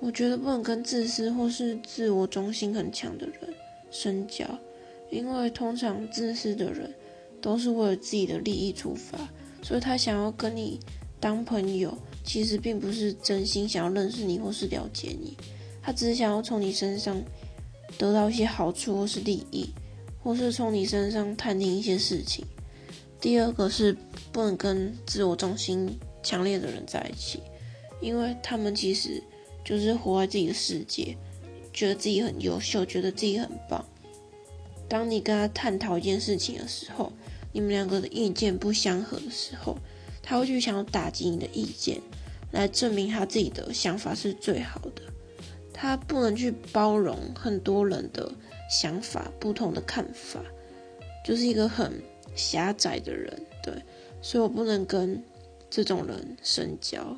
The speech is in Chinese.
我觉得不能跟自私或是自我中心很强的人深交，因为通常自私的人都是为了自己的利益出发，所以他想要跟你当朋友，其实并不是真心想要认识你或是了解你，他只是想要从你身上得到一些好处或是利益，或是从你身上探听一些事情。第二个是不能跟自我中心强烈的人在一起，因为他们其实。就是活在自己的世界，觉得自己很优秀，觉得自己很棒。当你跟他探讨一件事情的时候，你们两个的意见不相合的时候，他会去想要打击你的意见，来证明他自己的想法是最好的。他不能去包容很多人的想法、不同的看法，就是一个很狭窄的人。对，所以我不能跟这种人深交。